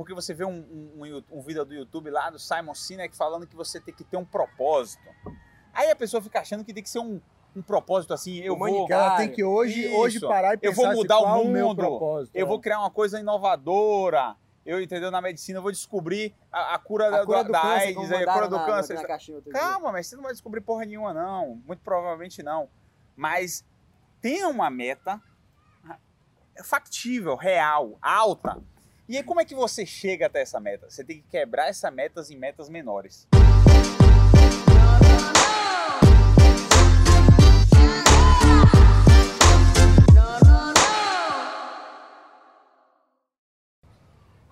porque você vê um, um, um vídeo do YouTube lá do Simon Sinek falando que você tem que ter um propósito. Aí a pessoa fica achando que tem que ser um, um propósito assim, eu vou... Ela tem que hoje, hoje Isso. parar e Eu pensar vou mudar assim, o mundo. propósito. Eu é. vou criar uma coisa inovadora. Eu, entendeu? Na medicina, eu vou descobrir a, a cura, A da, cura da, câncer, AIDS, a cura do na, câncer. Na caixinha dia. Calma, mas você não vai descobrir porra nenhuma, não. Muito provavelmente não. Mas tenha uma meta factível, real, alta. E aí, como é que você chega até essa meta? Você tem que quebrar essa metas em metas menores.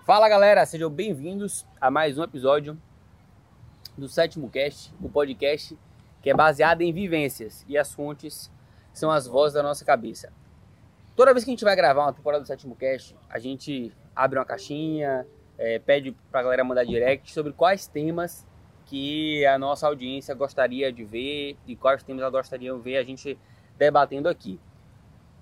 Fala galera, sejam bem-vindos a mais um episódio do Sétimo Cast, o podcast que é baseado em vivências e as fontes são as vozes da nossa cabeça. Toda vez que a gente vai gravar uma temporada do Sétimo Cast, a gente abre uma caixinha, é, pede pra galera mandar direct sobre quais temas que a nossa audiência gostaria de ver e quais temas ela gostaria de ver a gente debatendo aqui.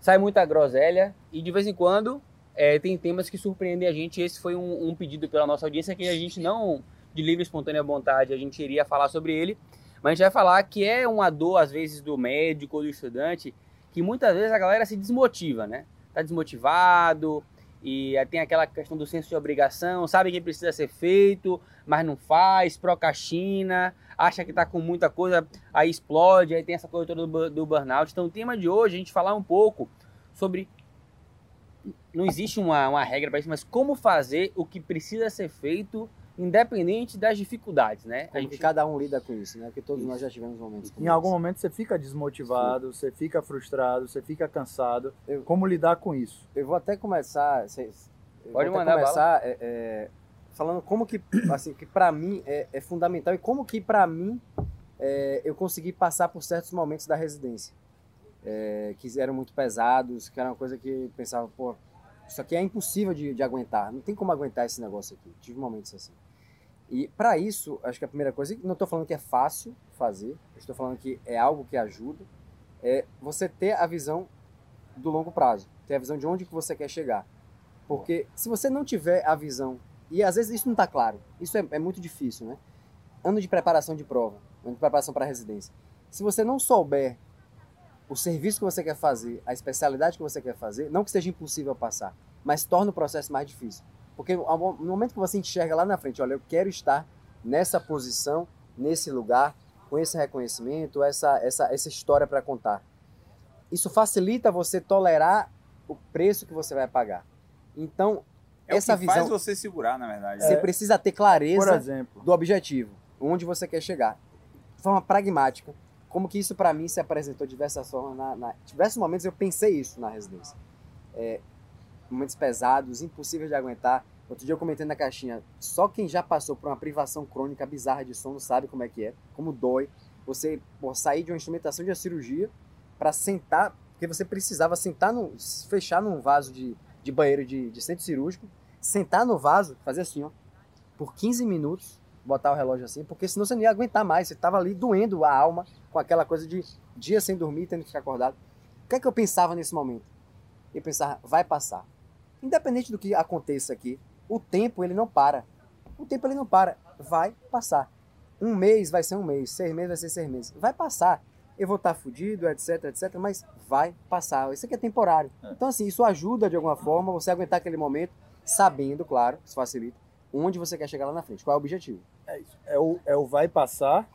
Sai muita groselha e de vez em quando é, tem temas que surpreendem a gente. Esse foi um, um pedido pela nossa audiência que a gente não, de livre espontânea vontade, a gente iria falar sobre ele. Mas a gente vai falar que é uma dor, às vezes, do médico ou do estudante, que muitas vezes a galera se desmotiva, né? Tá desmotivado e tem aquela questão do senso de obrigação, sabe que precisa ser feito, mas não faz, procrastina, acha que tá com muita coisa, aí explode, aí tem essa coisa toda do burnout. Então o tema de hoje é a gente falar um pouco sobre não existe uma, uma regra para isso, mas como fazer o que precisa ser feito, independente das dificuldades, né? A Como gente, que cada um lida com isso, né? Porque todos Isso. nós já tivemos momentos como Em algum momento você fica desmotivado, você fica frustrado, você fica cansado. Eu- Como lidar com isso? Eu vou até começar... Vocês, eu Pode mandar começar é, é, falando como que, assim, que pra mim é, é fundamental e como que pra mim é, eu consegui passar por certos momentos da residência. É, que eram muito pesados, que era uma coisa que eu pensava, pô, isso aqui é impossível de, de aguentar, não tem como aguentar esse negócio aqui. Tive momentos assim. E para isso, acho que a primeira coisa, não estou falando que é fácil fazer, estou falando que é algo que ajuda, é você ter a visão do longo prazo, ter a visão de onde que você quer chegar. Porque se você não tiver a visão, e às vezes isso não está claro, isso é, é muito difícil, né? Ano de preparação de prova, ano de preparação para residência. Se você não souber o serviço que você quer fazer, a especialidade que você quer fazer, não que seja impossível passar, mas torna o processo mais difícil. Porque no momento que você enxerga lá na frente, olha, eu quero estar nessa posição, nesse lugar, com esse reconhecimento, essa, essa, essa história para contar. Isso facilita você tolerar o preço que você vai pagar. Então, É essa o que visão, faz você segurar, na verdade. você É. precisa ter Por clareza exemplo, do objetivo, onde você quer chegar. De forma pragmática, como que isso para mim se apresentou de diversas formas. Na, na, diversos momentos eu pensei isso na residência. É, momentos pesados, impossíveis de aguentar. Outro dia eu comentei na caixinha, só quem já passou por uma privação crônica bizarra de sono sabe como é que é, como dói. Você pô, sair de uma instrumentação de uma cirurgia para sentar, porque você precisava sentar no, fechar num vaso de, de banheiro de, de centro cirúrgico, sentar no vaso, fazer assim, ó, por 15 minutos, botar o relógio assim, porque senão você não ia aguentar mais. Você tava ali doendo a alma com aquela coisa de dia sem dormir, tendo que ficar acordado. O que é que eu pensava nesse momento? Eu pensava, vai passar. Independente do que aconteça aqui, o tempo ele não para. O tempo ele não para, vai passar. Um mês vai ser um mês, seis meses vai ser seis meses. Vai passar. Eu vou estar fudido, etc, etc, mas vai passar. Isso aqui é temporário. É. Então, assim, isso ajuda de alguma forma você aguentar aquele momento, sabendo, claro, isso facilita, onde você quer chegar lá na frente, qual é o objetivo. é isso. É o, é o vai passar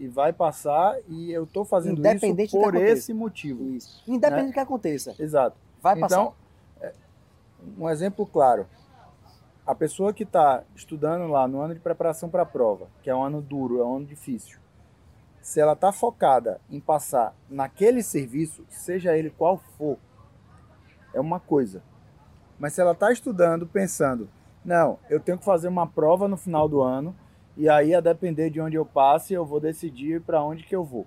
e vai passar e eu tô fazendo Independente isso por esse motivo. Isso. Independente Né? do que aconteça, Exato. vai passar. Então, é, um exemplo claro. A pessoa que está estudando lá no ano de preparação para a prova, que é um ano duro, é um ano difícil, se ela está focada em passar naquele serviço, seja ele qual for, é uma coisa. Mas se ela está estudando pensando, não, eu tenho que fazer uma prova no final do ano, e aí, a depender de onde eu passe, eu vou decidir para onde que eu vou.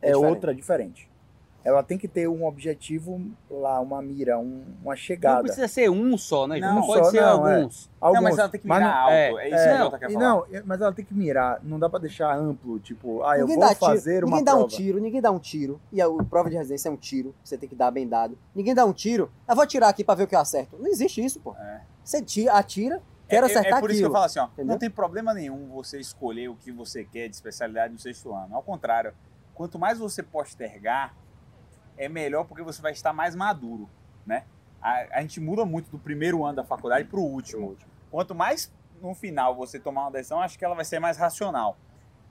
É É, diferente. outra diferente. Ela tem que ter um objetivo lá, uma mira, um- uma não chegada. precisa ser um só, né? Não, Não, pode só ser não, é. alguns. Não, Alguns, mas ela tem que mirar não- alto. é, É, isso é, que não, ela quer falar. não, mas ela tem que mirar, não dá pra deixar amplo, tipo, ah, eu ninguém vou dá fazer tiro, uma ninguém dá prova. um tiro, ninguém dá um tiro. E a, prova de residência é um tiro, você tem que dar bem dado. Ninguém dá um tiro, eu vou atirar aqui pra ver o que eu acerto. Não existe isso, pô. É. Você tira, atira, quero é, acertar é por isso que eu aquilo. falo assim, ó, Entendeu? não tem problema nenhum você escolher o que você quer de especialidade no sexto ano. Ao contrário, quanto mais você postergar, é melhor porque você vai estar mais maduro, né? A, a gente muda muito do primeiro ano da faculdade para o último. Quanto mais no final você tomar uma decisão, acho que ela vai ser mais racional.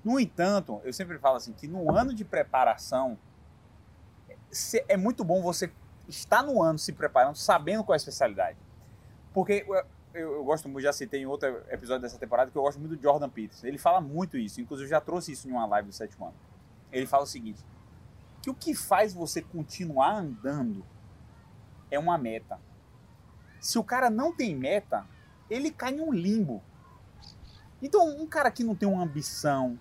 No entanto, eu sempre falo assim que no ano de preparação se- é muito bom você estar no ano se preparando, sabendo qual é a especialidade. Porque eu, eu, eu gosto muito, já citei em outro episódio dessa temporada, que eu gosto muito do Jordan Peterson. Ele fala muito isso, inclusive eu já trouxe isso em uma live do sétimo ano. Ele fala o seguinte, que o que faz você continuar andando é uma meta. Se o cara não tem meta, ele cai em um limbo. Então, um cara que não tem uma ambição,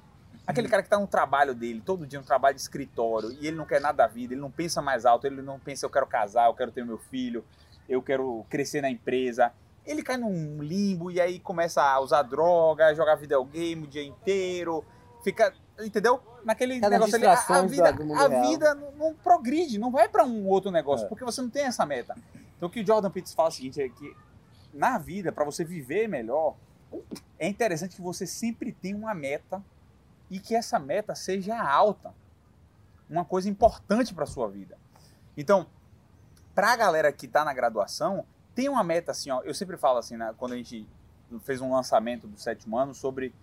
aquele cara que está no trabalho dele, todo dia no trabalho de escritório, e ele não quer nada da vida, ele não pensa mais alto, ele não pensa eu quero casar, eu quero ter meu filho, eu quero crescer na empresa. Ele cai num limbo e aí começa a usar droga, jogar videogame o dia inteiro, fica, entendeu? Naquele Cada negócio ali, a, a vida, do a real. vida não, não progride, não vai para um outro negócio, É. porque você não tem essa meta. Então o que o Jordan Peterson fala é o seguinte, é que na vida, para você viver melhor, é interessante que você sempre tenha uma meta e que essa meta seja alta. Uma coisa importante para sua vida. Então, para a galera que está na graduação, tem uma meta assim, ó. Eu sempre falo assim, né, quando a gente fez um lançamento do sétimo ano sobre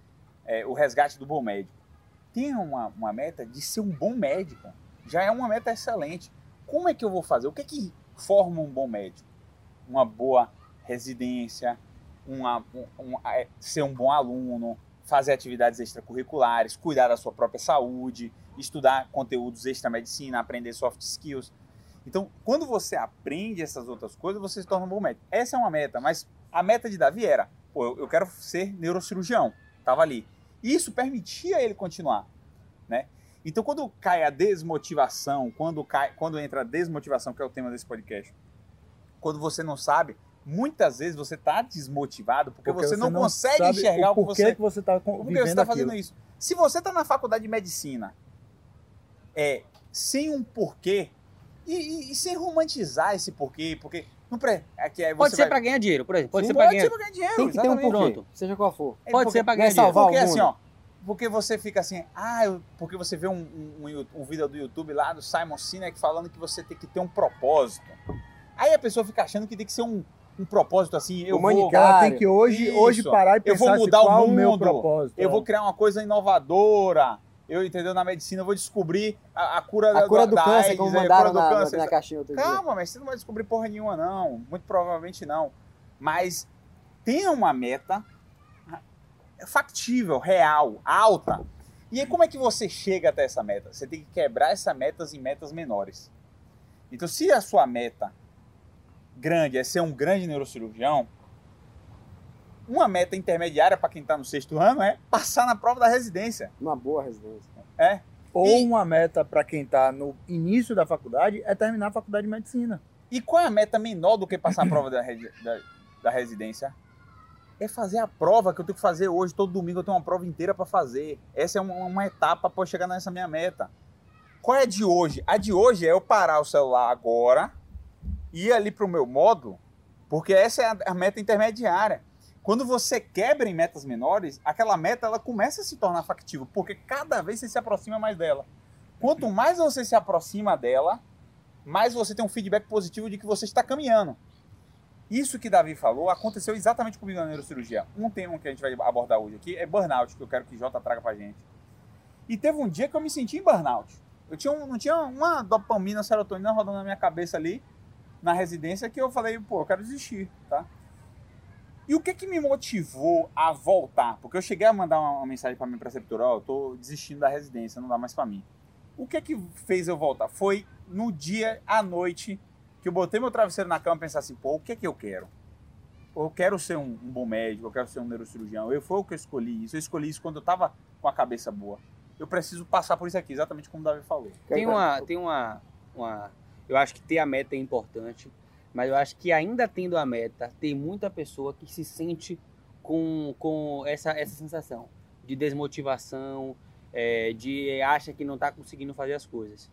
é, o resgate do bom médico. Tenha uma, uma meta de ser um bom médico. Já é uma meta excelente. Como é que eu vou fazer? O que é que forma um bom médico? Uma boa residência, uma, um, um- é, ser um bom aluno, fazer atividades extracurriculares, cuidar da sua própria saúde, estudar conteúdos extra-medicina, aprender soft skills. Então, quando você aprende essas outras coisas, você se torna um bom médico. Essa é uma meta, mas a meta de Davi era, pô, eu, quero ser neurocirurgião. Tava ali. Isso permitia ele continuar, né? Então, quando cai a desmotivação, quando, cai, quando entra a desmotivação, que é o tema desse podcast, quando você não sabe, muitas vezes você está desmotivado porque, você, não, consegue sabe enxergar o que porquê você que você está por que você está fazendo aquilo. isso? Se você está na faculdade de medicina, é sem um porquê e, e- e sem romantizar esse porquê, porque não pre... aqui aí você Pode ser vai... pra ganhar dinheiro, por exemplo. Pode Sim, ser pra ganhar. ganhar dinheiro. Tem que ter um porquê, Pronto. seja qual for. É Pode ser é ganhar dinheiro. salvar Porque o assim, mundo. ó, porque você fica assim, ah, eu- porque você vê um, um, um, um vídeo do YouTube lá do Simon Sinek falando que você tem que ter um propósito. Aí a pessoa fica achando que tem que ser um, um propósito assim, eu vou. Ela tem que hoje, Isso. hoje parar e Eu pensar vou assim, mudar o qual o meu mundo. propósito. eu é. vou criar uma coisa inovadora. Eu, entendeu, na medicina eu vou descobrir a, a cura, A cura do da câncer, AIDS, como é, a mandaram na, câncer. na caixinha outro dia. Calma, mas você não vai descobrir porra nenhuma, não. Muito provavelmente não. Mas tenha uma meta factível, real, alta. E aí, como é que você chega até essa meta? Você tem que quebrar essas metas em metas menores. Então, se a sua meta grande é ser um grande neurocirurgião, uma meta intermediária para quem está no sexto ano é passar na prova da residência. Uma boa residência. É. Ou E- uma meta para quem está no início da faculdade é terminar a faculdade de medicina. E qual é a meta menor do que passar a prova da, da- da residência? É fazer a prova que eu tenho que fazer hoje. Todo domingo eu tenho uma prova inteira para fazer. Essa é uma, uma etapa para eu chegar nessa minha meta. Qual é a de hoje? A de hoje é eu parar o celular agora, ir ali para o meu módulo, porque essa é a, a meta intermediária. Quando você quebra em metas menores, aquela meta ela começa a se tornar factível, porque cada vez você se aproxima mais dela. Quanto mais você se aproxima dela, mais você tem um feedback positivo de que você está caminhando. Isso que Davi falou aconteceu exatamente comigo na neurocirurgia. Um tema que a gente vai abordar hoje aqui é burnout, que eu quero que Jota traga pra gente. E teve um dia que eu me senti em burnout. Eu tinha um- não tinha uma dopamina, serotonina rodando na minha cabeça ali, na residência, que eu falei, pô, eu quero desistir, tá? E o que que me motivou a voltar? Porque eu cheguei a mandar uma, uma mensagem pra minha preceptora, ó, eu tô desistindo da residência, não dá mais pra mim. O que que fez eu voltar? Foi no dia, à noite, que eu botei meu travesseiro na cama e pensar assim, pô, o que é que eu quero? Eu quero ser um, um bom médico, eu quero ser um neurocirurgião. Eu foi o que eu escolhi isso. Eu escolhi isso quando eu tava com a cabeça boa. Eu preciso passar por isso aqui, exatamente como o Davi falou. Tem uma, tem uma, uma. Eu acho que ter a meta é importante, mas eu acho que ainda tendo a meta, tem muita pessoa que se sente com, com essa, essa sensação de desmotivação, é, de acha que não está conseguindo fazer as coisas.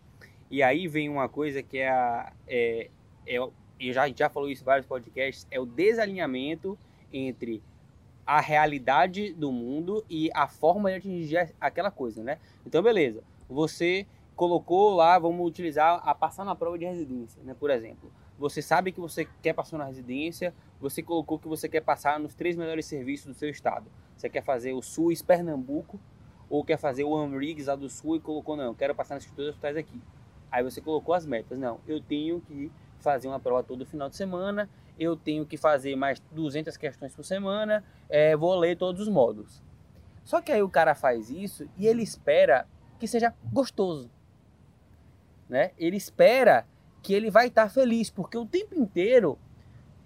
E aí vem uma coisa que é a. É, é, eu já, já falou isso em vários podcasts, é o desalinhamento entre a realidade do mundo e a forma de atingir aquela coisa, né? Então, beleza. Você colocou lá, vamos utilizar a passar na prova de residência, né? Por exemplo, você sabe que você quer passar na residência, você colocou que você quer passar nos três melhores serviços do seu estado. Você quer fazer o SUS Pernambuco ou quer fazer o AMRIGS lá do Sul e colocou, não, quero passar nesses dois hospitais aqui. Aí você colocou as metas. Não, eu tenho que fazer uma prova todo final de semana, eu tenho que fazer mais 200 questões por semana, é, vou ler todos os módulos. Só que aí o cara faz isso e ele espera que seja gostoso. Né? Ele espera que ele vai estar feliz, porque o tempo inteiro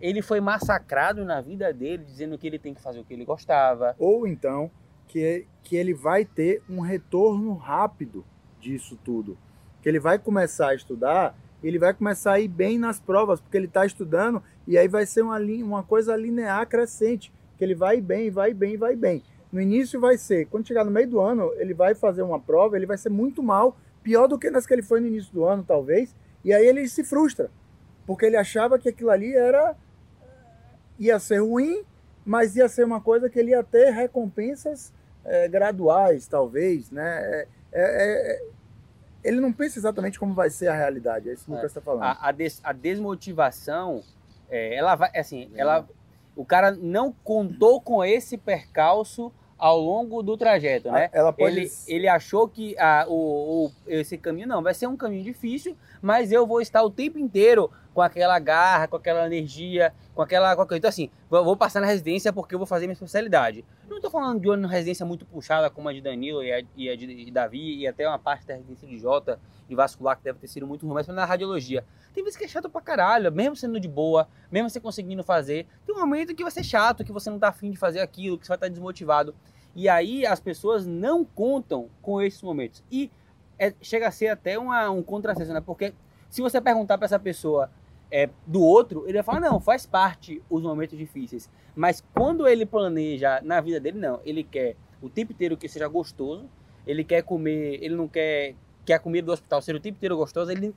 ele foi massacrado na vida dele, dizendo que ele tem que fazer o que ele gostava. Ou então que, que ele vai ter um retorno rápido disso tudo. Que ele vai começar a estudar, ele vai começar a ir bem nas provas, porque ele está estudando, e aí vai ser uma, uma coisa linear crescente, que ele vai bem, vai bem, vai bem. No início vai ser, quando chegar no meio do ano, ele vai fazer uma prova, ele vai ser muito mal, pior do que nas que ele foi no início do ano, talvez, e aí ele se frustra, porque ele achava que aquilo ali era ia ser ruim, mas ia ser uma coisa que ele ia ter recompensas é, graduais, talvez, né? É, é, é ele não pensa exatamente como vai ser a realidade, é isso que o Lucas está falando. A, a, des, a desmotivação, é, ela vai, assim, ela, o cara não contou com esse percalço ao longo do trajeto, né? Ela pode... ele, ele achou que a, o, o, esse caminho não vai ser um caminho difícil, mas eu vou estar o tempo inteiro com aquela garra, com aquela energia, com aquela. Aquela... Então, assim, vou passar na residência porque eu vou fazer minha especialidade. Não estou falando de uma residência muito puxada como a de Danilo e a, e a de Davi, e até uma parte da residência de Jota, de vascular, que deve ter sido muito ruim, mas na radiologia. Tem vezes que é chato pra caralho, mesmo sendo de boa, mesmo você conseguindo fazer. Tem um momento que vai ser chato, que você não tá afim de fazer aquilo, que você vai estar tá desmotivado. E aí as pessoas não contam com esses momentos. E é, chega a ser até uma, um contrassenso, né? Porque se você perguntar para essa pessoa é, do outro, ele vai falar, não, faz parte os momentos difíceis. Mas quando ele planeja na vida dele, não. Ele quer o tempo inteiro que seja gostoso, ele quer comer, ele não quer que a comida do hospital seja o tempo inteiro gostosa, ele...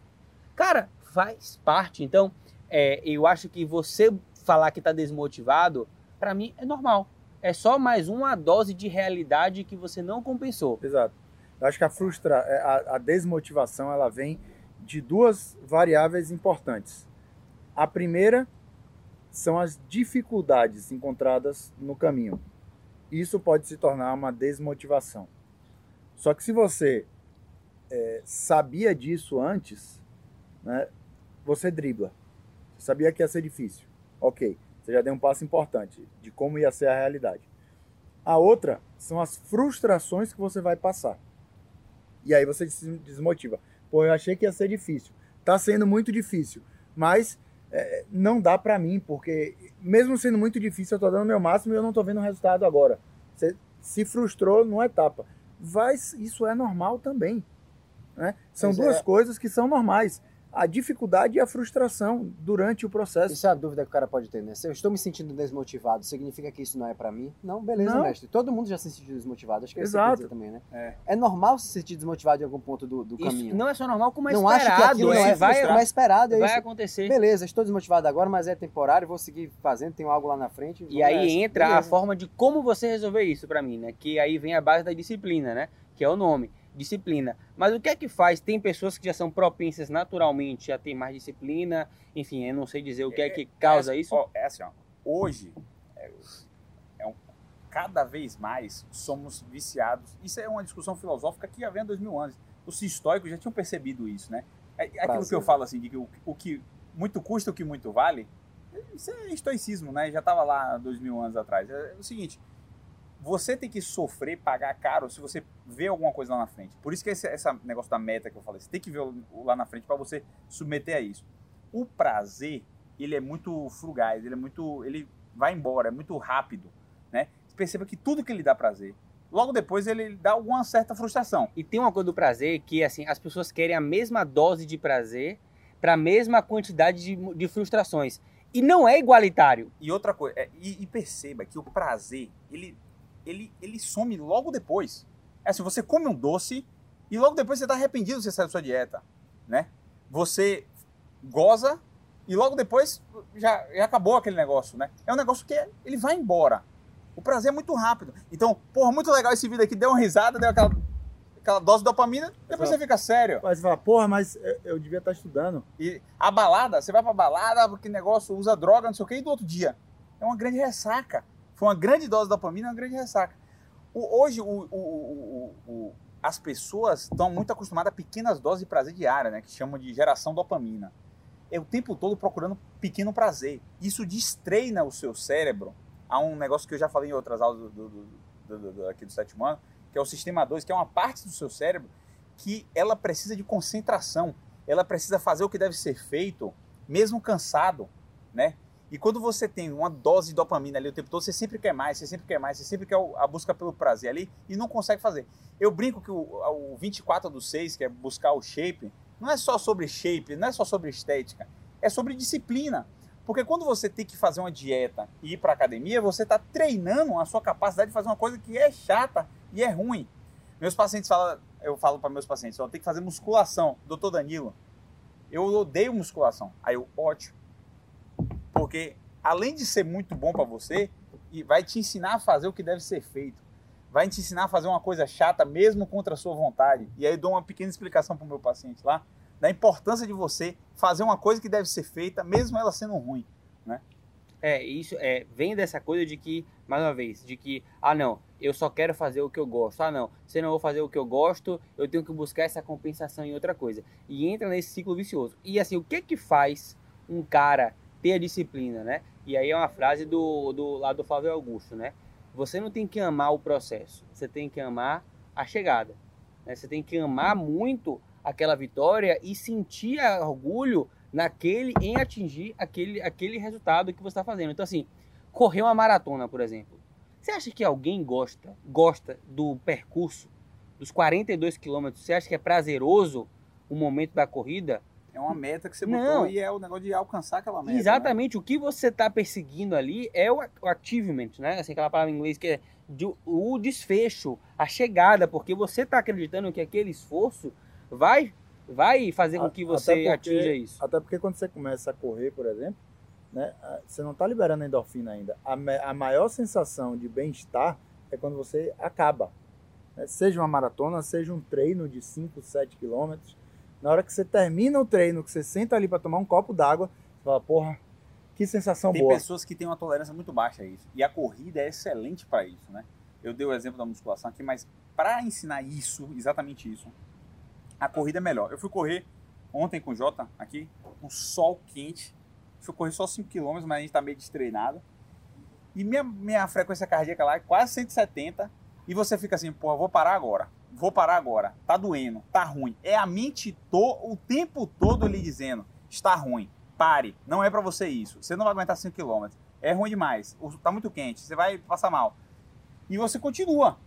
Cara, faz parte. Então, é, eu acho que você falar que está desmotivado, para mim é normal. É só mais uma dose de realidade que você não compensou. Exato. Eu acho que a frustra, é, a, a desmotivação, ela vem de duas variáveis importantes. A primeira são as dificuldades encontradas no caminho. Isso pode se tornar uma desmotivação. Só que se você é, sabia disso antes, né, você dribla. Você sabia que ia ser difícil. Ok, você já deu um passo importante de como ia ser a realidade. A outra são as frustrações que você vai passar. E aí você se desmotiva. Pô, eu achei que ia ser difícil. Tá sendo muito difícil. Mas é, não dá para mim, porque mesmo sendo muito difícil, eu tô dando o meu máximo e eu não tô vendo o resultado agora. Você se frustrou numa etapa. Vai, isso é normal também. Né? São duas é. coisas que são normais a dificuldade e a frustração durante o processo. Isso é a dúvida que o cara pode ter, né? Se eu estou me sentindo desmotivado, significa que isso não é para mim? Não, beleza, não. mestre. Todo mundo já se sentiu desmotivado, acho que é isso que também, né? É. é. normal se sentir desmotivado em algum ponto do, do caminho. não é só normal, como é não esperado. Acho que aquilo não é, vai, vai, esperado, é vai isso. acontecer. Beleza, estou desmotivado agora, mas é temporário, vou seguir fazendo, tenho algo lá na frente. E aí nessa. entra beleza. a forma de como você resolver isso para mim, né? Que aí vem a base da disciplina, né? Que é o nome disciplina. Mas o que é que faz? Tem pessoas que já são propensas naturalmente a ter mais disciplina, enfim, eu não sei dizer o que é, é que causa é, isso. Ó, é assim, ó, hoje, é, é um, cada vez mais somos viciados. Isso é uma discussão filosófica que havia dois mil anos. Os estoicos já tinham percebido isso, né? É, é aquilo que eu falo assim, de que o, o que muito custa, o que muito vale, isso é estoicismo, né? Já estava lá dois mil anos atrás. É o seguinte, você tem que sofrer, pagar caro se você vê alguma coisa lá na frente. Por isso que esse, esse negócio da meta que eu falei, você tem que ver lá na frente para você submeter a isso. O prazer, ele é muito frugaz, ele é muito, ele vai embora, é muito rápido, né? Você perceba que tudo que ele dá prazer, logo depois ele dá alguma certa frustração. E tem uma coisa do prazer que assim, as pessoas querem a mesma dose de prazer para a mesma quantidade de, de frustrações. E não é igualitário. E outra coisa, é, e, e perceba que o prazer, ele ele, ele some logo depois. É assim, você come um doce e logo depois você está arrependido de você sair da sua dieta, né? Você goza e logo depois já, já acabou aquele negócio, né? É um negócio que ele vai embora. O prazer é muito rápido. Então, porra, muito legal esse vídeo aqui, deu uma risada, deu aquela, aquela dose de dopamina, depois você fica sério. Mas você fala, porra, mas eu- devia estar estudando. E a balada, você vai pra balada, porque negócio usa droga, não sei o que, e do outro dia. É uma grande ressaca. Foi uma grande dose de dopamina, uma grande ressaca. O- hoje, o- o- as pessoas estão muito acostumadas a pequenas doses de prazer diária, né? Que chamam de geração dopamina. É o tempo todo procurando pequeno prazer. Isso destreina o seu cérebro a um negócio que eu já falei em outras aulas do- do- do- do- aqui do sétimo ano, que é o sistema 2, que é uma parte do seu cérebro que ela precisa de concentração. Ela precisa fazer o que deve ser feito, mesmo cansado, né? E quando você tem uma dose de dopamina ali o tempo todo, você sempre quer mais, você sempre quer mais, você sempre quer a busca pelo prazer ali e não consegue fazer. Eu brinco que o, o 24 do 6, que é buscar o shape, não é só sobre shape, não é só sobre estética, é sobre disciplina. Porque quando você tem que fazer uma dieta e ir para academia, você está treinando a sua capacidade de fazer uma coisa que é chata e é ruim. Meus pacientes falam, eu falo para meus pacientes, eu tenho que fazer musculação. Doutor Danilo, eu odeio musculação. Aí eu, ótimo. Porque além de ser muito bom para você, e vai te ensinar a fazer o que deve ser feito. Vai te ensinar a fazer uma coisa chata mesmo contra a sua vontade. E aí dou uma pequena explicação para o meu paciente lá da importância de você fazer uma coisa que deve ser feita mesmo ela sendo ruim. É, isso é, vem dessa coisa de que, mais uma vez, de que, ah não, eu só quero fazer o que eu gosto. Ah não, se eu não vou fazer o que eu gosto, eu tenho que buscar essa compensação em outra coisa. E entra nesse ciclo vicioso. E assim, o que que faz um cara ter a disciplina, né? E aí é uma frase do, do lá do Flávio Augusto, né? Você não tem que amar o processo, você tem que amar a chegada. né? Você tem que amar muito aquela vitória e sentir orgulho naquele em atingir aquele, aquele resultado que você está fazendo. Então, assim, correr uma maratona, por exemplo. Você acha que alguém gosta, gosta do percurso dos 42 quilômetros? Você acha que é prazeroso o momento da corrida? É uma meta que você Não. botou e é o negócio de alcançar aquela meta. né? Exatamente. O que você está perseguindo ali é o, achievement, né? Assim, aquela palavra em inglês que é de- o desfecho, a chegada, porque você está acreditando que aquele esforço vai, vai fazer com que você porque- atinja isso. Até porque quando você começa a correr, por exemplo, né, você não está liberando endorfina ainda. A, a maior sensação de bem-estar é quando você acaba. né? Seja uma maratona, seja um treino de 5, 7 quilômetros. Na hora que você termina o treino, que você senta ali para tomar um copo d'água, você fala, porra, que sensação Tem boa. pessoas que têm uma tolerância muito baixa a isso. E a corrida é excelente para isso, né? Eu dei o exemplo da musculação aqui, mas para ensinar isso, exatamente isso, a corrida é melhor. Eu fui correr ontem com o Jota aqui, um sol quente. Fui correr só 5 km, mas a gente tá meio destreinado. E minha, minha frequência cardíaca lá é quase 170. E você fica assim, porra, vou parar agora. Vou parar agora. Tá doendo, tá ruim. É a mente to, o tempo todo lhe dizendo, está ruim. Pare, não é para você isso. Você não vai aguentar 5 km. É ruim demais. Tá muito quente, você vai passar mal. E você continua.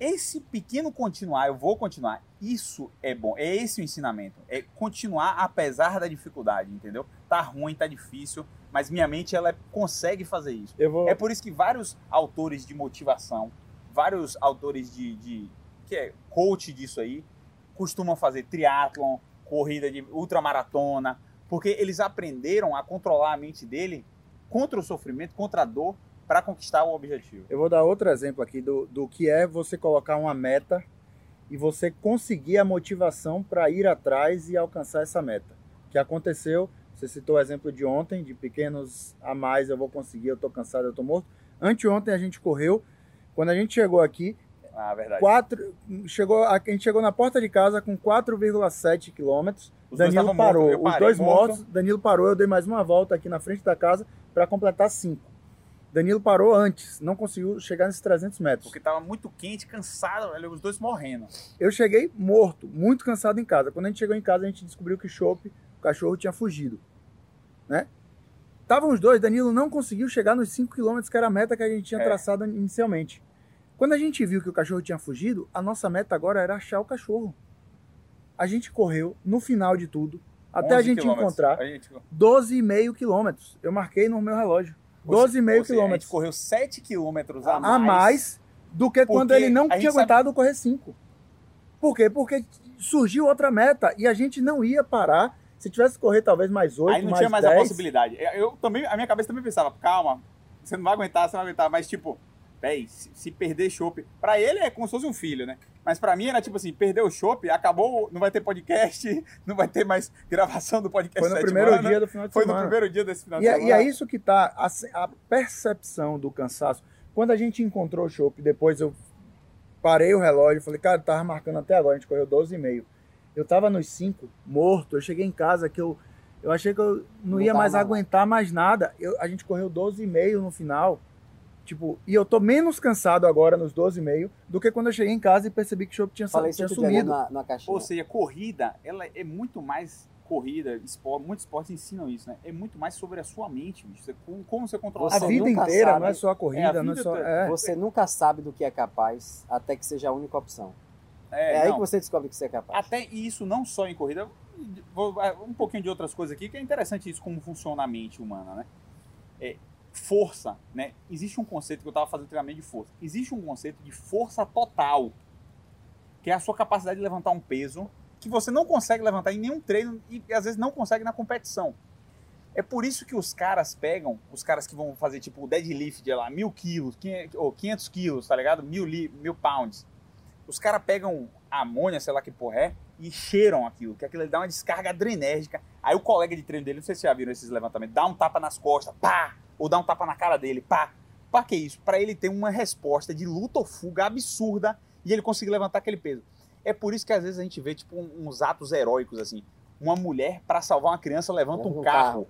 Esse pequeno continuar, eu vou continuar. Isso é bom. É esse o ensinamento. É continuar apesar da dificuldade, entendeu? Tá ruim, tá difícil, mas minha mente ela consegue fazer isso. Vou, É por isso que vários autores de motivação, vários autores de, de que é coach disso aí, costumam fazer triatlon, corrida de ultramaratona, porque eles aprenderam a controlar a mente dele contra o sofrimento, contra a dor, para conquistar o objetivo. Eu vou dar outro exemplo aqui do, do que é você colocar uma meta e você conseguir a motivação para ir atrás e alcançar essa meta. Que aconteceu, você citou o exemplo de ontem, de pequenos a mais eu vou conseguir, eu estou cansado, eu estou morto. Anteontem a gente correu, quando a gente chegou aqui, Ah, verdade. quatro, chegou, a gente chegou na porta de casa com 4,7 quilômetros. Danilo parou, mortos, eu os parei dois morto. mortos, Danilo parou, eu dei mais uma volta aqui na frente da casa para completar cinco. Danilo parou antes, não conseguiu chegar nesses 300 metros. Porque tava muito quente, cansado, velho, os dois morrendo. Eu cheguei morto, muito cansado em casa. Quando a gente chegou em casa, a gente descobriu que Chopp, o cachorro, tinha fugido. Né? Estavam os dois, Danilo não conseguiu chegar nos 5 km que era a meta que a gente tinha É. traçado inicialmente. Quando a gente viu que o cachorro tinha fugido, a nossa meta agora era achar o cachorro. A gente correu, no final de tudo, até a 11 gente quilômetros. encontrar, A gente, 12,5 quilômetros. Eu marquei no meu relógio. ou se- 12,5 ou seja, A gente quilômetros. correu 7 quilômetros a mais. A mais do que quando ele não tinha sabe- aguentado correr 5. Por quê? Porque surgiu outra meta e a gente não ia parar. Se tivesse que correr talvez mais 8, Aí não mais tinha mais 10, a possibilidade. Eu também, a minha cabeça também pensava, calma, Você não vai aguentar, você não vai aguentar. Mas, tipo, véi, se, se perder chopp. Pra ele é como se fosse um filho, né? Mas pra mim era tipo assim: perdeu o chopp, acabou, não vai ter podcast, não vai ter mais gravação do podcast. Foi no primeiro Mana. dia do final de Foi no semana. primeiro dia desse final E de é, semana. e é isso que tá, a, a percepção do cansaço. Quando a gente encontrou o chopp, depois eu parei o relógio, falei, cara, tava marcando até agora, a gente correu 12,5. Eu tava nos 5, morto, eu cheguei em casa que eu, eu achei que eu não, Não ia mais mais. aguentar mais nada. Eu, a gente correu 12,5 no final, tipo, e eu tô menos cansado agora nos 12,5 do que quando eu cheguei em casa e percebi que o chopp tinha, Falei tinha né, sumido. numa, numa caixinha. Ou seja, corrida, ela é muito mais corrida, esporte, muitos esportes ensinam isso, né? É muito mais sobre a sua mente, bicho. Você- como, como você controla A Você vida inteira, sabe. não é só a corrida, É, a não é só... é. Você nunca sabe do que é capaz até que seja a única opção. É, É, aí não. que você descobre que você é capaz. Até isso não só em corrida, vou- um pouquinho de outras coisas aqui, que é interessante isso como funciona a mente humana, né? É, força, né? Existe um conceito que eu estava fazendo treinamento de força. Existe um conceito de força total, que é a sua capacidade de levantar um peso que você não consegue levantar em nenhum treino e às vezes não consegue na competição. É por isso que os caras pegam, os caras que vão fazer tipo deadlift de lá, mil quilos, 500 ou 500 quilos, tá ligado? Mil, li- mil pounds. Os caras pegam amônia, sei lá que porra é, e cheiram aquilo, que aquilo dá uma descarga adrenérgica. Aí o colega de treino dele, não sei se já viram esses levantamentos, dá um tapa nas costas, pá! Ou dá um tapa na cara dele, pá! Pra que isso? Pra ele ter uma resposta de luta ou fuga absurda e ele conseguir levantar aquele peso. É por isso que às vezes a gente vê tipo uns atos heróicos assim. Uma mulher pra salvar uma criança levanta Leva um um carro. carro.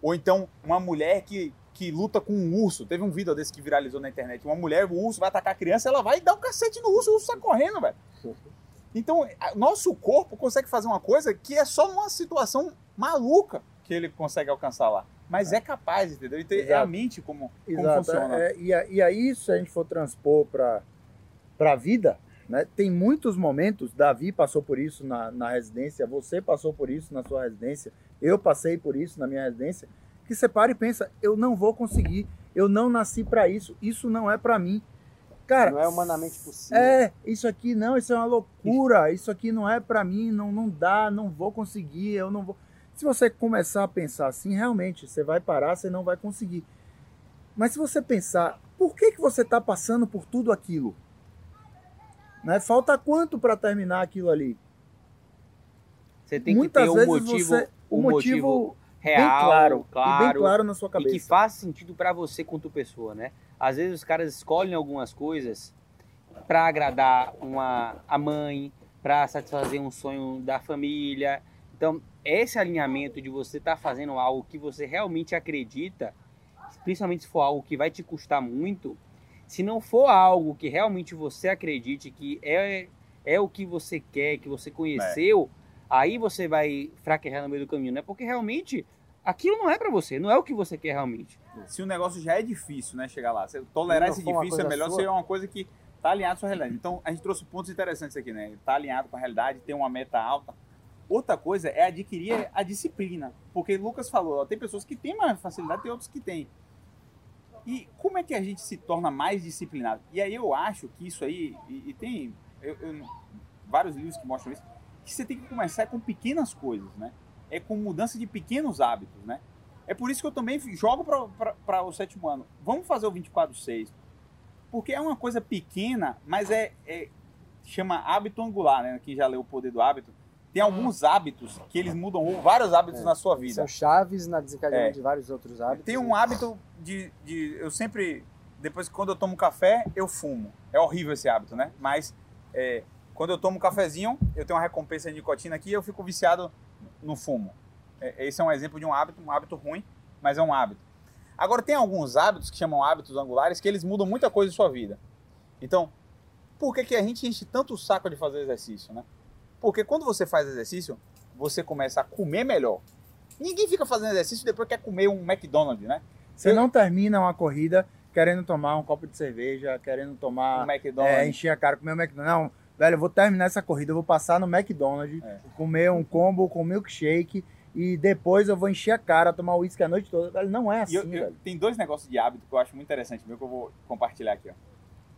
Ou então uma mulher que, que luta com um urso. Teve um vídeo desse que viralizou na internet. Uma mulher, o urso vai atacar a criança, ela vai dar um cacete no urso, o urso sai correndo, velho. Então, nosso corpo consegue fazer uma coisa que é só numa situação maluca que ele consegue alcançar lá. Mas é, capaz, entendeu? Então, é a Exato. mente como, como Exato. funciona. é, e, a- e aí, se a gente for transpor para a vida, né, tem muitos momentos, Davi passou por isso na, na residência, você passou por isso na sua residência, eu passei por isso na minha residência, que você para e pensa, eu não vou conseguir, eu não nasci para isso, isso não é para mim. Cara, Não é humanamente possível. é, isso aqui não, isso é uma loucura, isso aqui não é pra mim, não, não dá, não vou conseguir, eu não vou. Se você começar a pensar assim, realmente, você vai parar, você não vai conseguir. Mas se você pensar, por que, que você está passando por tudo aquilo? Né? Falta quanto para terminar aquilo ali? Você tem Muitas que ter um motivo, você, o um motivo, motivo bem real, claro, claro, e bem claro na sua e cabeça. que faz sentido pra você quanto pessoa, né? Às vezes os caras escolhem algumas coisas pra agradar uma a mãe, pra satisfazer um sonho da família. Então, esse alinhamento de você estar fazendo algo que você realmente acredita, principalmente se for algo que vai te custar muito, se não for algo que realmente você acredite que é é o que você quer, que você conheceu, aí você vai fraquejar no meio do caminho, né? Porque realmente aquilo não é pra você, não é o que você quer realmente. Se o negócio já é difícil, né, chegar lá. Você tolerar esse difícil é melhor sua. ser uma coisa que tá alinhado à sua realidade. Então, a gente trouxe pontos interessantes aqui, né? Tá alinhado com a realidade, tem uma meta alta. Outra coisa é adquirir a disciplina. Porque Lucas falou, ó, tem pessoas que têm mais facilidade, tem outros que têm. E como é que a gente se torna mais disciplinado? E aí eu acho que isso aí, e, e tem eu- eu- vários livros que mostram isso, que você tem que começar com pequenas coisas, né? É com mudança de pequenos hábitos, né? É por isso que eu também jogo para o sétimo ano. Vamos fazer o 24-6. Porque é uma coisa pequena, mas é, é- chama hábito angular, né? Quem já leu o poder do hábito. Tem alguns hábitos que eles mudam vários hábitos É. na sua vida. São chaves na desencadeamento É. de vários outros hábitos. Tem um hábito de, de. Eu sempre. Depois, quando eu tomo café, eu fumo. É horrível esse hábito, né? Mas é, quando eu tomo um cafezinho, eu tenho uma recompensa de nicotina aqui e eu fico viciado no fumo. É, esse é um exemplo de um hábito, um hábito ruim, mas é um hábito. Agora, tem alguns hábitos que chamam hábitos angulares que eles mudam muita coisa em sua vida. Então, por que, que a gente enche tanto o saco de fazer exercício, né? Porque quando você faz exercício, você começa a comer melhor. Ninguém fica fazendo exercício e depois quer comer um McDonald's, né? Você não termina uma corrida querendo tomar um copo de cerveja, querendo tomar Um McDonald's. É, encher a cara, comer o McDonald's. Não, velho, eu vou terminar essa corrida, eu vou passar no McDonald's, É. comer um combo com milkshake e depois eu vou encher a cara, tomar uísque a noite toda. Velho, não é assim, eu- eu- tem dois negócios de hábito que eu acho muito interessante, meu, que eu vou compartilhar aqui. Ó.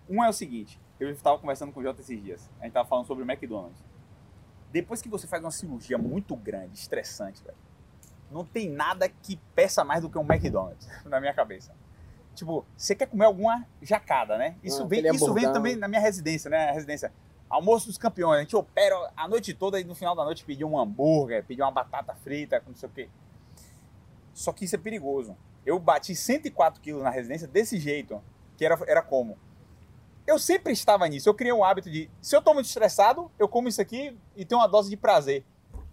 Um é o seguinte, eu estava conversando com o Jota esses dias, a gente estava falando sobre o McDonald's. Depois que você faz uma cirurgia muito grande, estressante, velho, não tem nada que peça mais do que um McDonald's, na minha cabeça. Tipo, você quer comer alguma jacada, né? Isso, Ah, vem, isso vem também na minha residência, né? A residência. Almoço dos campeões. A gente opera a noite toda e no final da noite pedir um hambúrguer, pedir uma batata frita, não sei o quê. Só que isso é perigoso. Eu bati 104 quilos na residência desse jeito, que era, era como? Eu sempre estava nisso. Eu criei um hábito de, se eu tô muito estressado, eu como isso aqui e tenho uma dose de prazer.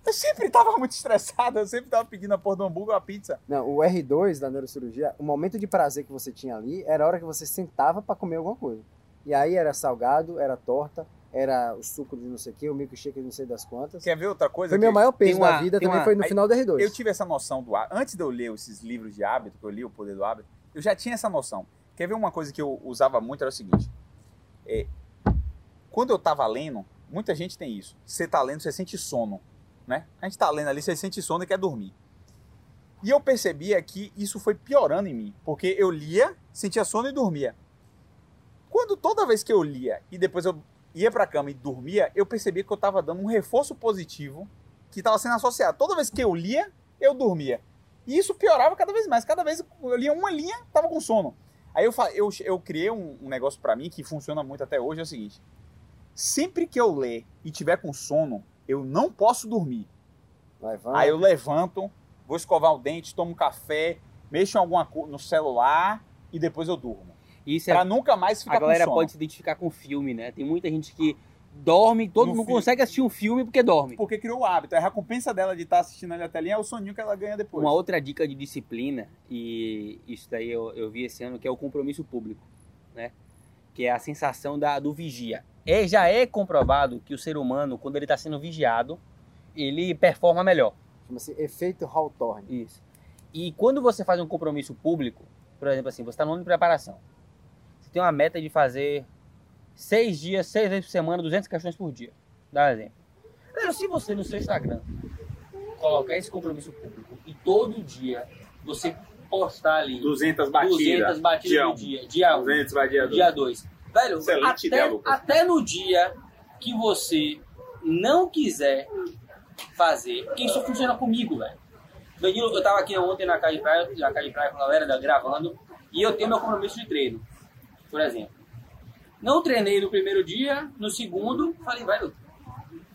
Eu sempre estava muito estressado, eu sempre estava pedindo a porra do hambúrguer ou a pizza. Não, o R2 da neurocirurgia, o momento de prazer que você tinha ali era a hora que você sentava pra comer alguma coisa. E aí era salgado, era torta, era o suco de não sei o que, o milkshake de não sei das quantas. Quer ver outra coisa? Foi meu maior peso uma- da vida, também uma- foi no aí- final do R2. Eu tive essa noção do hábito. Antes de eu ler esses livros de hábito, que eu li O Poder do Hábito, eu já tinha essa noção. Quer ver uma coisa que eu usava muito? Era o seguinte. É, quando eu tava lendo, muita gente tem isso. Você tá lendo, você sente sono. Né? A gente tá lendo ali, você sente sono e quer dormir. E eu percebia que isso foi piorando em mim. Porque eu lia, sentia sono e dormia. Quando toda vez que eu lia e depois eu ia pra cama e dormia, eu percebia que eu tava dando um reforço positivo que estava sendo associado. Toda vez que eu lia, eu dormia. E isso piorava cada vez mais. Cada vez eu lia uma linha, tava com sono. Aí eu, fa- eu, eu criei um, um negócio pra mim que funciona muito até hoje, é o seguinte. Sempre que eu ler e tiver com sono, eu não posso dormir. Levanta. Aí eu levanto, vou escovar o dente, tomo um café, mexo em alguma coisa no celular e depois eu durmo. Isso é Pra nunca mais ficar a galera com sono. pode se identificar com filme, né? Tem muita gente que dorme, todo No mundo filme. consegue assistir um filme porque dorme. Porque criou o hábito. A recompensa dela de estar assistindo ali a telinha é o soninho que ela ganha depois. Uma outra dica de disciplina, e isso daí eu, eu vi esse ano, que é o compromisso público, né? Que é a sensação da, do vigia. É, já é comprovado que o ser humano, quando ele está sendo vigiado, ele performa melhor. Chama-se efeito Hawthorne. Isso. E quando você faz um compromisso público, por exemplo assim, você está no ano de preparação, você tem uma meta de fazer seis dias, seis vezes por semana, 200 questões por dia. Dá um exemplo. Se você no seu Instagram colocar esse compromisso público e todo dia você postar ali 200 200 batidas dia no um. dia, dia 1, 200 vai dia dia 2. Velho, Excelente até, ideia, até no dia que você não quiser fazer, porque isso funciona comigo, velho. Danilo, eu tava aqui ontem na casa de praia, na casa de praia com a galera da- gravando, e eu tenho meu compromisso de treino, por exemplo. Não treinei no primeiro dia, no segundo, falei, velho,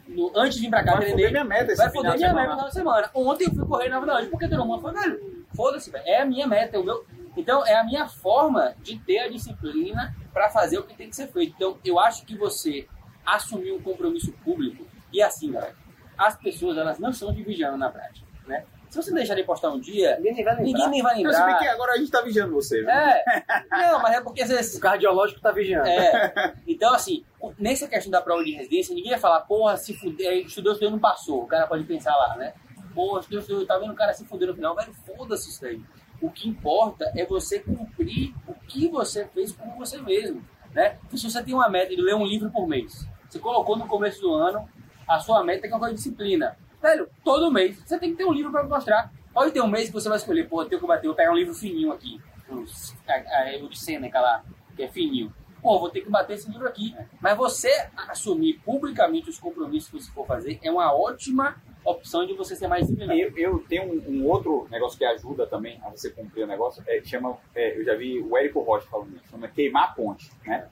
no- antes de vir pra cá, Vai treinei. foder minha meta esse Vai foder de minha meta no final de semana. Ontem eu fui correr na verdade, porque todo mundo falou, velho, foda-se, velho. É a minha meta, é o meu. Então, é a minha forma de ter a disciplina pra fazer o que tem que ser feito. Então, eu acho que você assumir um compromisso público, e assim, galera, as pessoas, elas não estão te vigiando na prática, né? Se você deixar de postar um dia, Ninguém nem vai lembrar. ninguém nem vai Eu sei que lembrar. agora a gente tá vigiando você, viu? É, não, mas é porque às vezes O cardiológico tá vigiando. é. Então, assim, nessa questão da prova de residência, ninguém vai falar, porra, se fuder, estudou, estudou e não passou. O cara pode pensar lá, né? Porra, estudou, estudou, tá vendo o cara se fuder no final. Velho, foda-se isso daí. O que importa é você cumprir o que você fez com você mesmo, né? Então, se você tem uma meta de ler um livro por mês, você colocou no começo do ano a sua meta que é uma coisa de disciplina. Velho, todo mês você tem que ter um livro para mostrar. Pode ter um mês que você vai escolher, pô, eu tenho que bater, vou pegar um livro fininho aqui, os- a- a- o de Sêneca lá, que é fininho. Pô, vou ter que bater esse livro aqui. Mas você assumir publicamente os compromissos que você for fazer é uma ótima opção de você ser mais disciplinado. Eu, eu tenho um, um outro negócio que ajuda também a você cumprir o negócio, é, chama, é, eu já vi o Érico Rocha falando isso, chama queimar a ponte, né?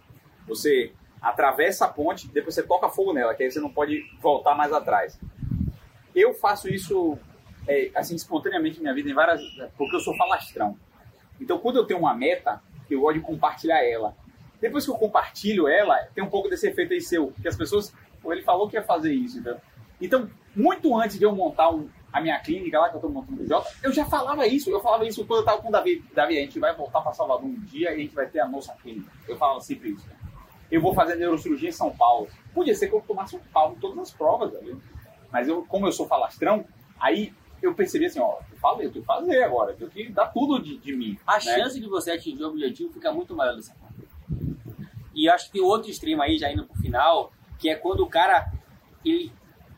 Você atravessa a ponte, depois você toca fogo nela, que aí você não pode voltar mais atrás. Eu faço isso, é, assim, espontaneamente na minha vida, em várias, porque eu sou falastrão. Então, quando eu tenho uma meta, eu gosto de compartilhar ela. Depois que eu compartilho ela, tem um pouco desse efeito aí seu, que as pessoas, pô, ele falou que ia fazer isso, então. Então, muito antes de eu montar um- a minha clínica lá, que eu estou montando o Jota, eu já falava isso. Eu falava isso quando eu estava com o Davi. Davi, a gente vai voltar para Salvador um dia e a gente vai ter a nossa clínica. Eu falava sempre isso. né? Eu vou fazer neurocirurgia em São Paulo. Podia ser que eu tomasse um pau em todas as provas, velho. Mas eu, como eu sou falastrão, aí eu percebi assim, ó, eu falei, eu tenho que fazer agora, eu tenho que dar tudo de, de mim. A né? chance de você atingir o objetivo fica muito maior dessa forma. E acho que tem outro extremo aí, já indo pro final, que é quando o cara ele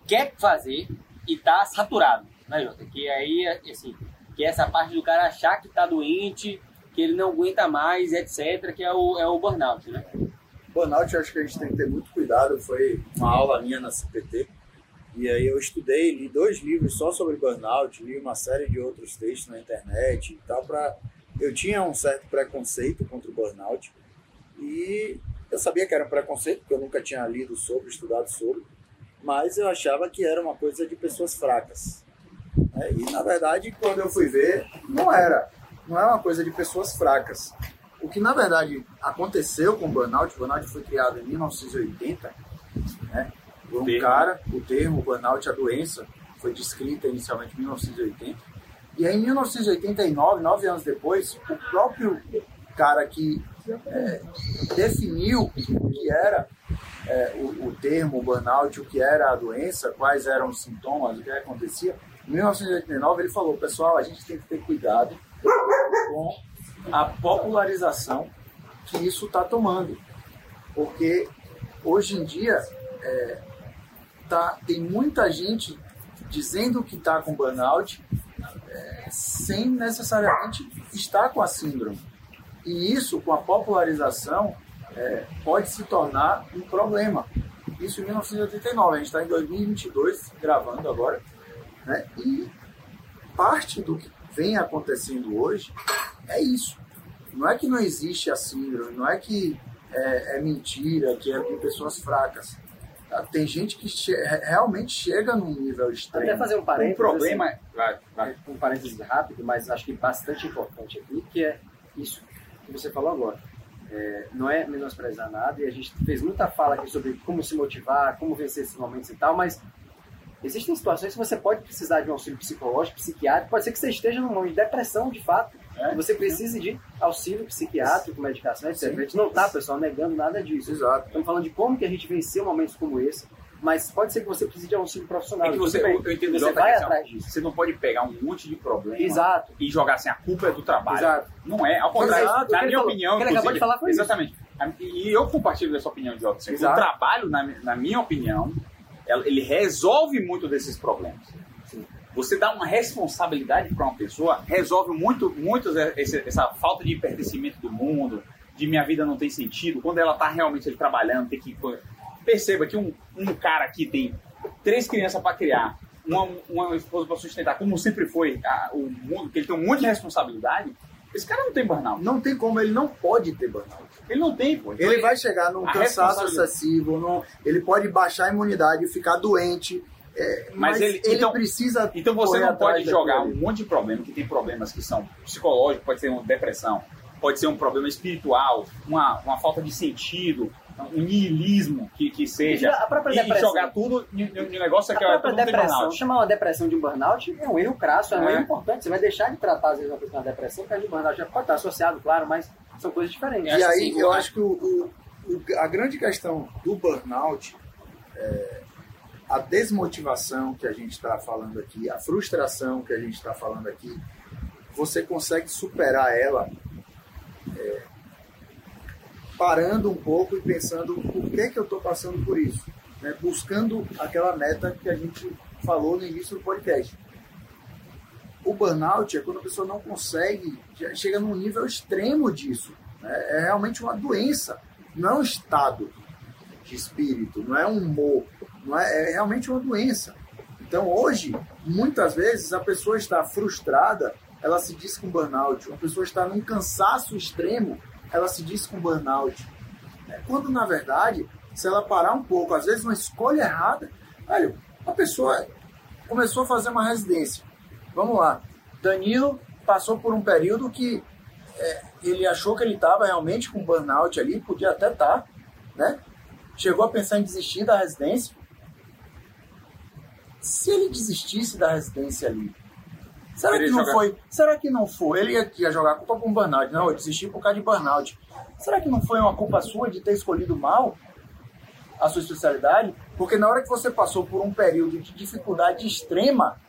quer fazer e tá saturado, né, Jota? Que aí, assim, que é essa parte do cara achar que tá doente, que ele não aguenta mais, etc., que é o, é o burnout, né? Burnout, eu acho que a gente tem que ter muito cuidado. Foi uma aula minha na CPT. E aí eu estudei, li dois livros só sobre burnout, li uma série de outros textos na internet e tal, para eu tinha um certo preconceito contra o burnout e eu sabia que era um preconceito, porque eu nunca tinha lido sobre, estudado sobre, mas eu achava que era uma coisa de pessoas fracas. né? E na verdade, quando eu fui ver, não era. Não é uma coisa de pessoas fracas. O que na verdade aconteceu com o burnout, o burnout foi criado em 1980, né? Por um termo. cara, o termo burnout, a doença, foi descrita inicialmente em 1980. E aí, em 1989, nove anos depois, o próprio cara que é, definiu o que era é, o, o termo burnout, o que era a doença, quais eram os sintomas, o que acontecia. Em 1989, ele falou: pessoal, a gente tem que ter cuidado com a popularização que isso está tomando. Porque hoje em dia é, tá, tem muita gente dizendo que está com burnout é, sem necessariamente estar com a síndrome. E isso, com a popularização, é, pode se tornar um problema. Isso em 1989, a gente está em 2022, gravando agora, né? e parte do que vem acontecendo hoje é isso. Não é que não existe a síndrome, não é que é, é mentira, que é de pessoas fracas. Tá? Tem gente que che realmente chega num nível Até extremo. fazer um O parênteses. problema é. Vai, vai. assim, um parênteses rápido, mas acho que bastante importante aqui, que é isso que você falou agora. É, não é menosprezar nada, e a gente fez muita fala aqui sobre como se motivar, como vencer esses momentos e tal, mas existem situações que você pode precisar de um auxílio psicológico, psiquiátrico, pode ser que você esteja num momento de depressão de fato, Você precise de auxílio psiquiátrico, medicação, etc. A gente não está, pessoal, negando nada disso. Exato. Estamos falando de como que a gente venceu momentos como esse, mas pode ser que você precise de auxílio profissional. É que você, eu, eu entendo você vai atrás disso. Você não pode pegar um monte de problema Exato. e jogar assim, a culpa é do trabalho. Exato. Não é, ao contrário, Exato, na minha falou. opinião, ele acabou de falar foi isso. exatamente. E eu compartilho dessa opinião de. Assim, o trabalho, na, na minha opinião, ele resolve muito desses problemas. Você dá uma responsabilidade para uma pessoa, resolve muito, muito esse- essa falta de pertencimento do mundo, de minha vida não tem sentido. Quando ela está realmente trabalhando, tem que. Perceba que um, um cara que tem três crianças para criar, uma, uma esposa para sustentar, como sempre foi a- o mundo, que ele tem um monte de responsabilidade, esse cara não tem burnout. Não tem como, ele não pode ter burnout. Ele não tem, pô. Então, Ele vai chegar num cansaço excessivo, num- ele pode baixar a imunidade e ficar doente. É, Mas mas, ele- ele, então- precisa. Então você não pode jogar um monte de problema, que tem problemas que são psicológicos, pode ser uma depressão, pode ser um problema espiritual, uma, uma falta de sentido, um niilismo que, que seja, A própria e, e depressão. jogar tudo de de um negócio A que é todo própria tem depressão, burnout. chamar uma depressão de burnout é um erro crasso, é um É. erro importante. Você vai deixar de tratar, às vezes, uma pessoa com depressão, porque a de burnout já pode estar associado, claro, mas são coisas diferentes. É. E acho aí, assim, eu o- acho que o, o- o- a grande questão do burnout é a desmotivação que a gente está falando aqui, a frustração que a gente está falando aqui, você consegue superar ela é, parando um pouco e pensando por que, que eu estou passando por isso, né? buscando aquela meta que a gente falou no início do podcast. O burnout é quando a pessoa não consegue, chega num nível extremo disso. né? É realmente uma doença, não é um estado de espírito, não é um humor, não é, é realmente uma doença. Então hoje, muitas vezes, a pessoa está frustrada, ela se diz com burnout. Uma pessoa está num cansaço extremo, ela se diz com burnout. né? Quando, na verdade, se ela parar um pouco, às vezes uma escolha errada, velho, a pessoa começou a fazer uma residência. Vamos lá. Danilo passou por um período que é, ele achou que ele estava realmente com burnout ali, podia até estar, né? Chegou a pensar em desistir da residência. Se ele desistisse da residência ali, será que não jogar. foi? Será que não foi? Ele ia, ia jogar a culpa com burnout. Não, eu desisti por causa de burnout. Será que não foi uma culpa sua de ter escolhido mal a sua especialidade? Porque na hora que você passou por um período de dificuldade extrema,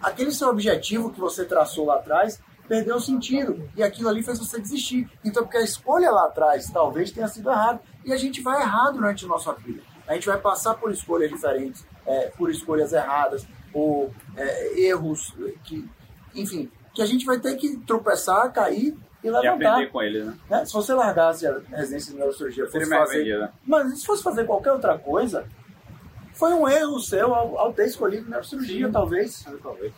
aquele seu objetivo que você traçou lá atrás perdeu o sentido. E aquilo ali fez você desistir. Então, porque a escolha lá atrás talvez tenha sido errada. E a gente vai errar durante a nossa vida. A gente vai passar por escolhas diferentes, é, por escolhas erradas, por é, erros que, enfim, que a gente vai ter que tropeçar, cair e E levantar. aprender com ele, né? né? Se você largasse a residência de neurocirurgia, fosse fazer né? mas se fosse fazer qualquer outra coisa, foi um erro seu ao, ao ter escolhido neurocirurgia, talvez. Talvez.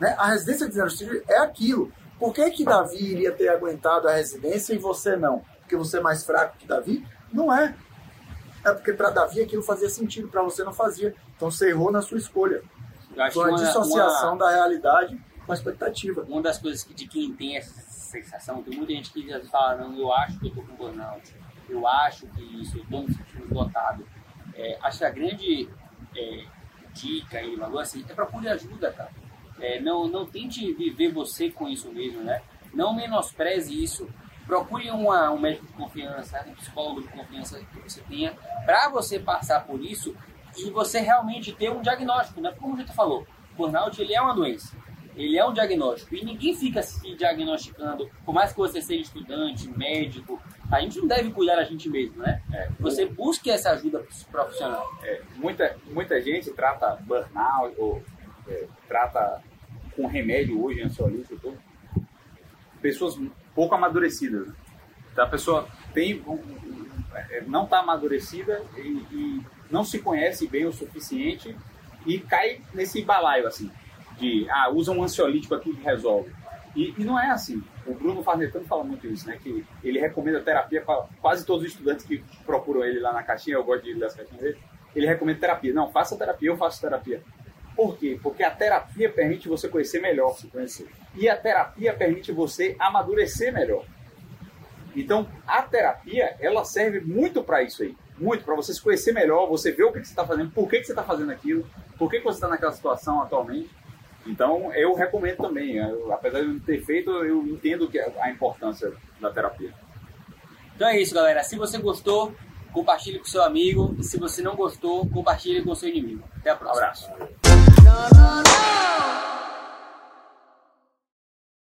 Né? A residência de neurocirurgia é aquilo. Por que que Davi iria ter aguentado a residência e você não? Porque você é mais fraco que Davi? Não é. É porque para Davi aquilo fazia sentido, para você não fazia. Então você errou na sua escolha. Eu acho Foi uma uma- dissociação uma- da realidade com a expectativa. uma das coisas que, de quem tem essa sensação, tem muita gente que vezes fala, não, eu acho que eu tô com burnout, eu acho que isso, eu tô me sentindo esgotado. É, acho que a grande é, dica aí, Malu, assim, é procure ajuda, cara. É, não, não tente viver você com isso mesmo, né? Não menospreze isso. Procure uma, um médico de confiança, um psicólogo de confiança que você tenha, para você passar por isso e você realmente ter um diagnóstico, né? Como a gente falou, burnout ele é uma doença ele é um diagnóstico. E ninguém fica se diagnosticando, por mais que você seja estudante, médico, a gente não deve cuidar da gente mesmo, né? É, Você busque essa ajuda profissional. é, muita, muita gente trata burnout ou é, trata com remédio hoje, ansiolítico e tudo. Pessoas pouco amadurecidas. né? Então a pessoa tem, é, não está amadurecida e, e não se conhece bem o suficiente e cai nesse balaio assim de ah, usa um ansiolítico aqui que resolve. E, e não é assim. O Bruno Farnetano fala muito isso, né? Que ele recomenda terapia para quase todos os estudantes que procuram ele lá na caixinha. Eu gosto de ler as caixinhas dele. Ele recomenda terapia. Não, faça terapia, eu faço terapia. Por quê? Porque a terapia permite você conhecer melhor, se conhecer. E a terapia permite você amadurecer melhor. Então, a terapia, ela serve muito para isso aí. Muito, para você se conhecer melhor, você ver o que, que você está fazendo, por que, que você está fazendo aquilo, por que, que você está naquela situação atualmente. Então, eu recomendo também. Eu, apesar de eu não ter feito, eu entendo que a importância da terapia. Então é isso, galera. Se você gostou, compartilhe com seu amigo. E se você não gostou, compartilhe com seu inimigo. Até a Um próxima. abraço. No, no.